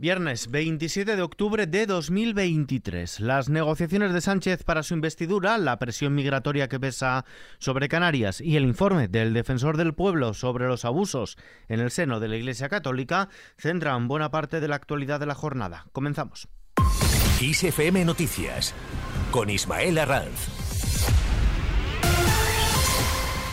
Viernes 27 de octubre de 2023. Las negociaciones de Sánchez para su investidura, la presión migratoria que pesa sobre Canarias y el informe del defensor del pueblo sobre los abusos en el seno de la Iglesia Católica centran buena parte de la actualidad de la jornada. Comenzamos. ISFM Noticias con Ismael Arranz.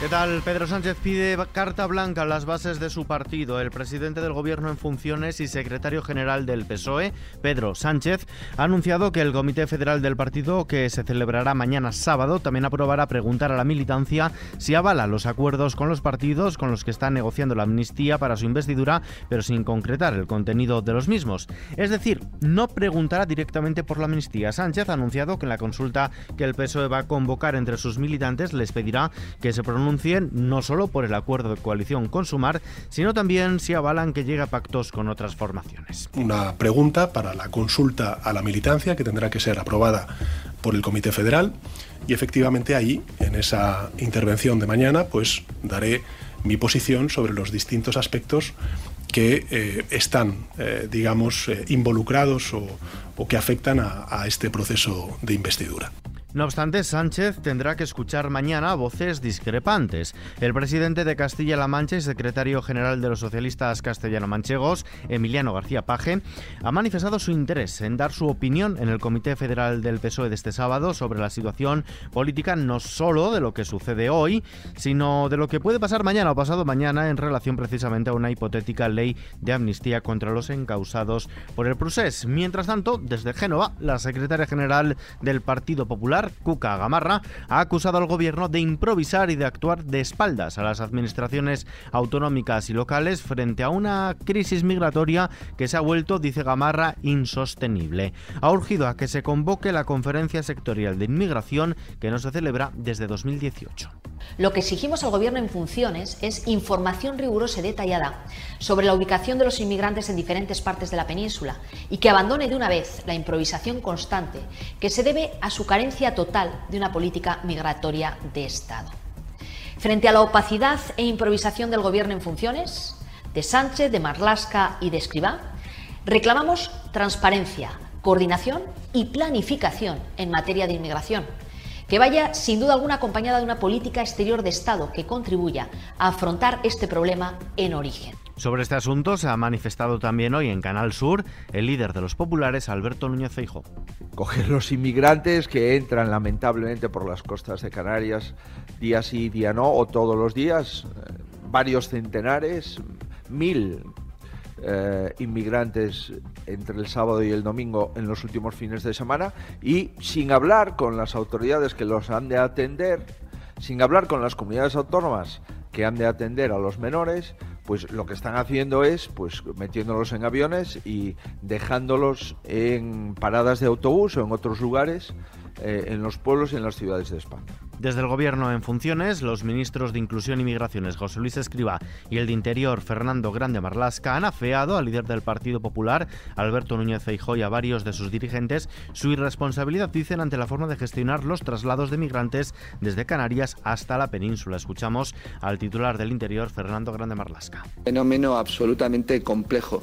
¿Qué tal? Pedro Sánchez pide carta blanca a las bases de su partido. El presidente del Gobierno en funciones y secretario general del PSOE, Pedro Sánchez, ha anunciado que el Comité Federal del partido, que se celebrará mañana sábado, también aprobará preguntar a la militancia si avala los acuerdos con los partidos con los que está negociando la amnistía para su investidura, pero sin concretar el contenido de los mismos. Es decir, no preguntará directamente por la amnistía. Sánchez ha anunciado que en la consulta que el PSOE va a convocar entre sus militantes les pedirá que se pronuncie no solo por el acuerdo de coalición con Sumar, sino también si avalan que llegue a pactos con otras formaciones. Una pregunta para la consulta a la militancia que tendrá que ser aprobada por el Comité Federal y efectivamente ahí, en esa intervención de mañana, pues daré mi posición sobre los distintos aspectos que eh, están, eh, digamos, eh, involucrados o, que afectan a este proceso de investidura. No obstante, Sánchez tendrá que escuchar mañana voces discrepantes. El presidente de Castilla-La Mancha y secretario general de los socialistas castellano-manchegos, Emiliano García Paje, ha manifestado su interés en dar su opinión en el Comité Federal del PSOE de este sábado sobre la situación política no solo de lo que sucede hoy, sino de lo que puede pasar mañana o pasado mañana en relación precisamente a una hipotética ley de amnistía contra los encausados por el procés. Mientras tanto, desde Génova, la secretaria general del Partido Popular Cuca Gamarra, ha acusado al gobierno de improvisar y de actuar de espaldas a las administraciones autonómicas y locales frente a una crisis migratoria que se ha vuelto, dice Gamarra, insostenible. Ha urgido a que se convoque la conferencia sectorial de inmigración que no se celebra desde 2018. Lo que exigimos al Gobierno en funciones es información rigurosa y detallada sobre la ubicación de los inmigrantes en diferentes partes de la península y que abandone de una vez la improvisación constante que se debe a su carencia total de una política migratoria de Estado. Frente a la opacidad e improvisación del Gobierno en funciones, de Sánchez, de Marlasca y de Escribá, reclamamos transparencia, coordinación y planificación en materia de inmigración que vaya sin duda alguna acompañada de una política exterior de Estado que contribuya a afrontar este problema en origen. Sobre este asunto se ha manifestado también hoy en Canal Sur el líder de los populares, Alberto Núñez Feijóo. Coger los inmigrantes que entran lamentablemente por las costas de Canarias día sí, día no, o todos los días, eh, varios centenares, mil eh, inmigrantes entre el sábado y el domingo en los últimos fines de semana y sin hablar con las autoridades que los han de atender, sin hablar con las comunidades autónomas que han de atender a los menores, pues lo que están haciendo es pues metiéndolos en aviones y dejándolos en paradas de autobús o en otros lugares eh, en los pueblos y en las ciudades de España. Desde el Gobierno en funciones, los ministros de Inclusión y Migraciones, José Luis Escriba, y el de Interior, Fernando Grande Marlasca, han afeado al líder del Partido Popular, Alberto Núñez Feijóo, y a varios de sus dirigentes su irresponsabilidad, dicen, ante la forma de gestionar los traslados de migrantes desde Canarias hasta la península. Escuchamos al titular del Interior, Fernando Grande Marlasca. Fenómeno absolutamente complejo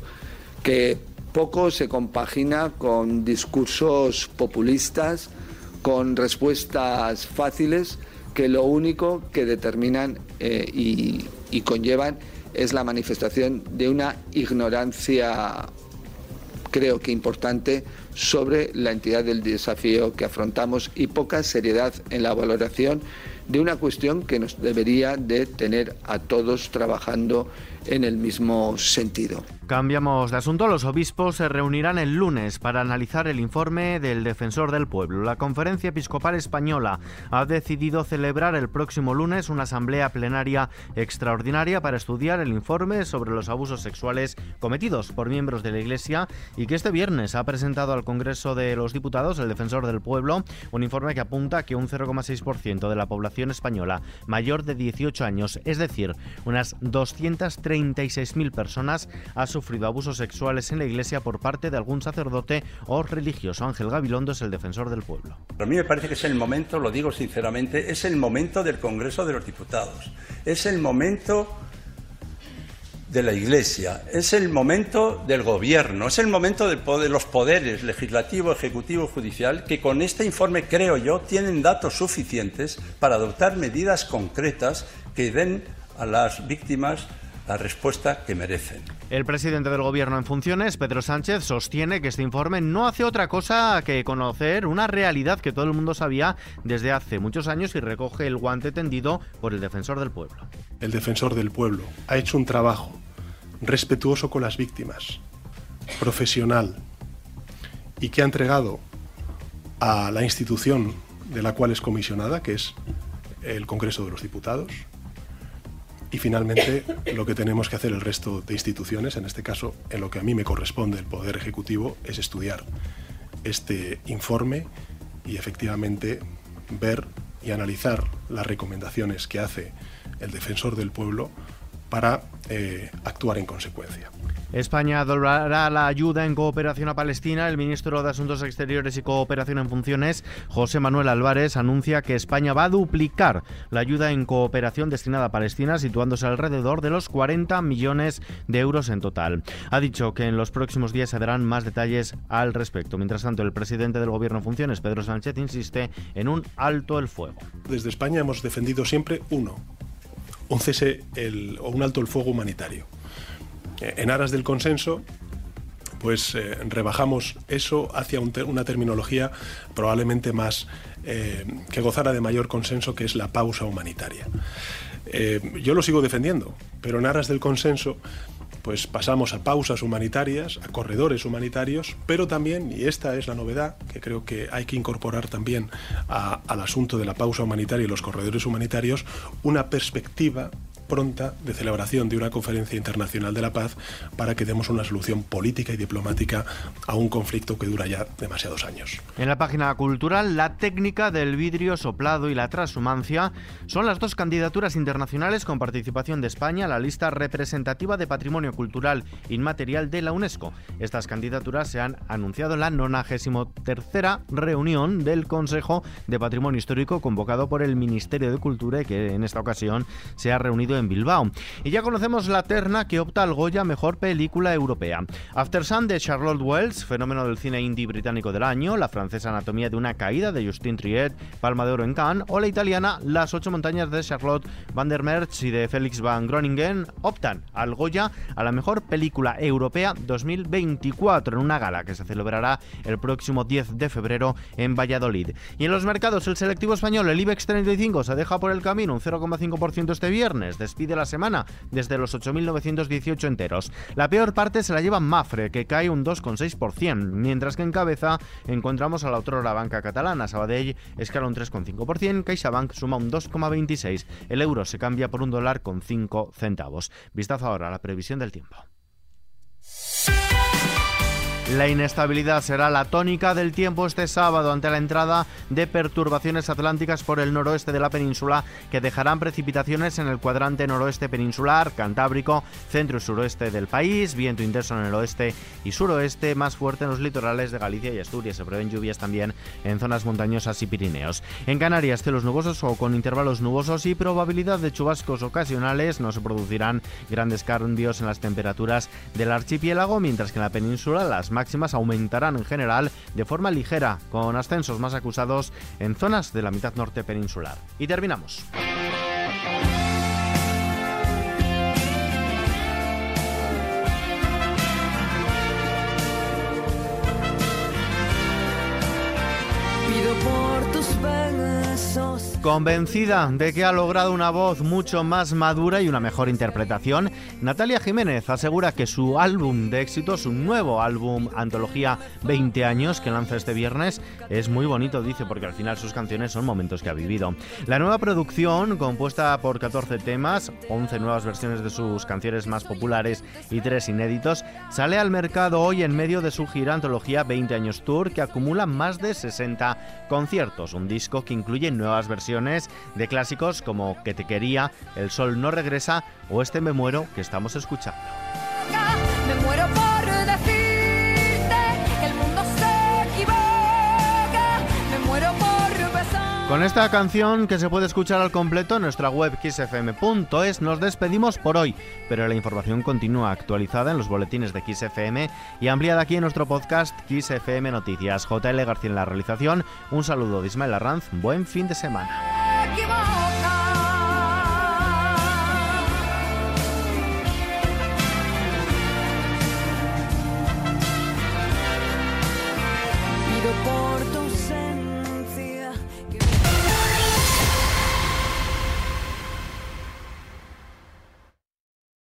que poco se compagina con discursos populistas con respuestas fáciles que lo único que determinan eh, y, conllevan es la manifestación de una ignorancia, creo que importante, sobre la entidad del desafío que afrontamos y poca seriedad en la valoración de una cuestión que nos debería de tener a todos trabajando en el mismo sentido. Cambiamos de asunto. Los obispos se reunirán el lunes para analizar el informe del defensor del pueblo. La Conferencia Episcopal Española ha decidido celebrar el próximo lunes una asamblea plenaria extraordinaria para estudiar el informe sobre los abusos sexuales cometidos por miembros de la Iglesia y que este viernes ha presentado al Congreso de los Diputados el defensor del pueblo un informe que apunta que un 0,6% de la población española mayor de 18 años, es decir, unas 236.000 personas, ha sufrido abusos sexuales en la iglesia por parte de algún sacerdote o religioso. Ángel Gabilondo es el defensor del pueblo. A mí me parece que es el momento, lo digo sinceramente, es el momento del Congreso de los Diputados. Es el momento de la Iglesia, es el momento del gobierno, es el momento de los poderes legislativo, ejecutivo, judicial, que con este informe, creo yo, tienen datos suficientes para adoptar medidas concretas que den a las víctimas la respuesta que merecen. El presidente del Gobierno en funciones, Pedro Sánchez, sostiene que este informe no hace otra cosa que conocer una realidad que todo el mundo sabía desde hace muchos años y recoge el guante tendido por el defensor del pueblo. El defensor del pueblo ha hecho un trabajo respetuoso con las víctimas, profesional y que ha entregado a la institución de la cual es comisionada, que es el Congreso de los Diputados, y finalmente, lo que tenemos que hacer el resto de instituciones, en este caso, en lo que a mí me corresponde el Poder Ejecutivo, es estudiar este informe y efectivamente ver y analizar las recomendaciones que hace el defensor del pueblo para eh, actuar en consecuencia. España doblará la ayuda en cooperación a Palestina. El ministro de Asuntos Exteriores y Cooperación en Funciones, José Manuel Álvarez, anuncia que España va a duplicar la ayuda en cooperación destinada a Palestina, situándose alrededor de los 40 millones de euros en total. Ha dicho que en los próximos días se darán más detalles al respecto. Mientras tanto, el presidente del Gobierno en Funciones, Pedro Sánchez, insiste en un alto el fuego. Desde España hemos defendido siempre uno, un cese o un alto el fuego humanitario en aras del consenso, pues eh, rebajamos eso hacia una terminología probablemente más eh, que gozara de mayor consenso, que es la pausa humanitaria. yo lo sigo defendiendo, pero en aras del consenso, pues pasamos a pausas humanitarias, a corredores humanitarios, pero también, y esta es la novedad que creo que hay que incorporar también al asunto de la pausa humanitaria y los corredores humanitarios, una perspectiva pronta de celebración de una conferencia internacional de la paz para que demos una solución política y diplomática a un conflicto que dura ya demasiados años. En la página cultural, la técnica del vidrio soplado y la transhumancia son las dos candidaturas internacionales con participación de España a la lista representativa de patrimonio cultural inmaterial de la UNESCO. Estas candidaturas se han anunciado en la 93 reunión del Consejo de Patrimonio Histórico convocado por el Ministerio de Cultura y que en esta ocasión se ha reunido en Bilbao. Y ya conocemos la terna que opta al Goya Mejor Película Europea. After Sun de Charlotte Wells, fenómeno del cine indie británico del año, la francesa Anatomía de una caída de Justin Triet, Palma de Oro en Cannes, o la italiana Las ocho montañas de Charlotte van der Merch y de Félix van Groningen optan al Goya a la Mejor Película Europea 2024 en una gala que se celebrará el próximo 10 de febrero en Valladolid. Y en los mercados, el selectivo español, el IBEX 35, se deja por el camino un 0,5% este viernes despide la semana desde los 8.918 enteros. La peor parte se la lleva Mafre, que cae un 2,6%, mientras que en cabeza encontramos a la otra banca catalana. Sabadell escala un 3,5%, CaixaBank suma un 2,26%. El euro se cambia por un dólar con 5 centavos. Vistazo ahora a la previsión del tiempo. La inestabilidad será la tónica del tiempo este sábado ante la entrada de perturbaciones atlánticas por el noroeste de la península que dejarán precipitaciones en el cuadrante noroeste peninsular, cantábrico, centro y suroeste del país, viento intenso en el oeste y suroeste, más fuerte en los litorales de Galicia y Asturias. Se prevén lluvias también en zonas montañosas y Pirineos. En Canarias, cielos nubosos o con intervalos nubosos y probabilidad de chubascos ocasionales. No se producirán grandes cambios en las temperaturas del archipiélago, mientras que en la península las máximas aumentarán en general de forma ligera, con ascensos más acusados en zonas de la mitad norte peninsular. Y terminamos. Convencida de que ha logrado una voz mucho más madura y una mejor interpretación, Natalia Jiménez asegura que su álbum de éxito, su nuevo álbum Antología 20 años que lanza este viernes, es muy bonito, dice, porque al final sus canciones son momentos que ha vivido. La nueva producción, compuesta por 14 temas, 11 nuevas versiones de sus canciones más populares y 3 inéditos, sale al mercado hoy en medio de su gira Antología 20 años Tour que acumula más de 60 conciertos, un disco que incluye nuevas versiones de clásicos como Que te quería, El sol no regresa o este Me muero que estamos escuchando. Con esta canción que se puede escuchar al completo en nuestra web xfm.es nos despedimos por hoy, pero la información continúa actualizada en los boletines de XFM y ampliada aquí en nuestro podcast XFM Noticias. JL García en la realización. Un saludo de Ismael Arranz. Buen fin de semana.